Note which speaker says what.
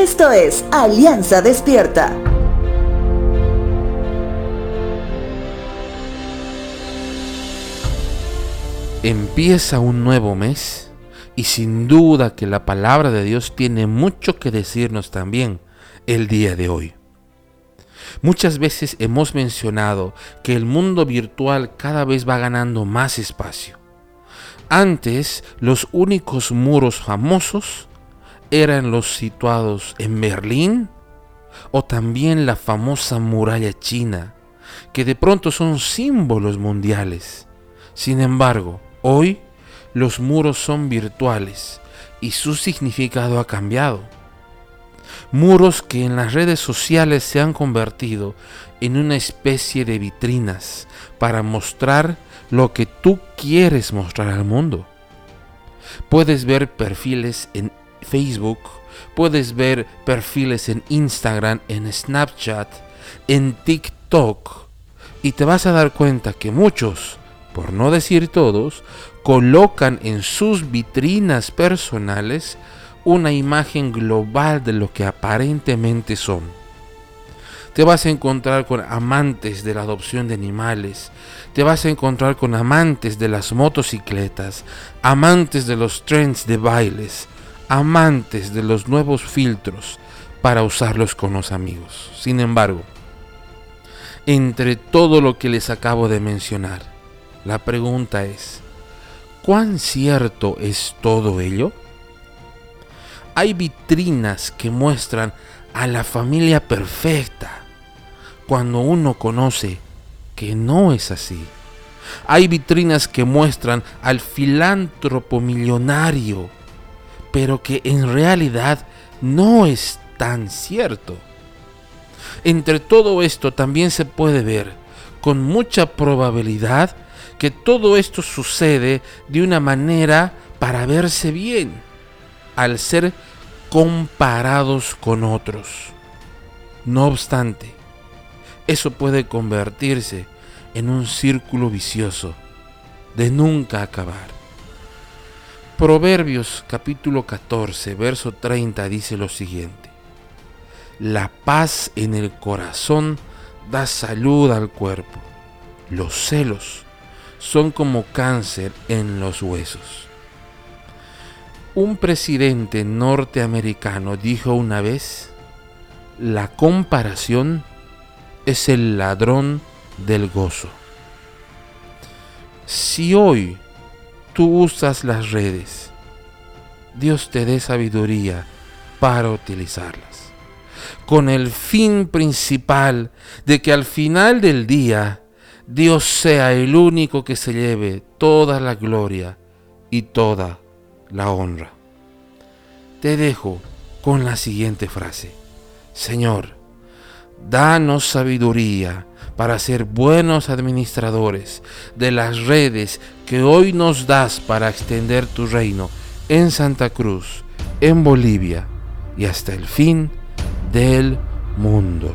Speaker 1: Esto es Alianza Despierta.
Speaker 2: Empieza un nuevo mes y sin duda que la palabra de Dios tiene mucho que decirnos también el día de hoy. Muchas veces hemos mencionado que el mundo virtual cada vez va ganando más espacio. Antes los únicos muros famosos eran los situados en Berlín o también la famosa muralla china, que de pronto son símbolos mundiales. Sin embargo, hoy los muros son virtuales y su significado ha cambiado. Muros que en las redes sociales se han convertido en una especie de vitrinas para mostrar lo que tú quieres mostrar al mundo. Puedes ver perfiles en Facebook, puedes ver perfiles en Instagram, en Snapchat, en TikTok, y te vas a dar cuenta que muchos, por no decir todos, colocan en sus vitrinas personales una imagen global de lo que aparentemente son. Te vas a encontrar con amantes de la adopción de animales, te vas a encontrar con amantes de las motocicletas, amantes de los trends de bailes, amantes de los nuevos filtros para usarlos con los amigos. Sin embargo, entre todo lo que les acabo de mencionar, la pregunta es, ¿cuán cierto es todo ello? Hay vitrinas que muestran a la familia perfecta cuando uno conoce que no es así. Hay vitrinas que muestran al filántropo millonario, pero que en realidad no es tan cierto. Entre todo esto también se puede ver con mucha probabilidad que todo esto sucede de una manera para verse bien, al ser comparados con otros. No obstante, eso puede convertirse en un círculo vicioso de nunca acabar. Proverbios capítulo 14, verso 30 dice lo siguiente. La paz en el corazón da salud al cuerpo. Los celos son como cáncer en los huesos. Un presidente norteamericano dijo una vez, la comparación es el ladrón del gozo. Si hoy tú usas las redes, Dios te dé sabiduría para utilizarlas, con el fin principal de que al final del día Dios sea el único que se lleve toda la gloria y toda la honra. Te dejo con la siguiente frase. Señor, danos sabiduría para ser buenos administradores de las redes que hoy nos das para extender tu reino en Santa Cruz, en Bolivia y hasta el fin del mundo.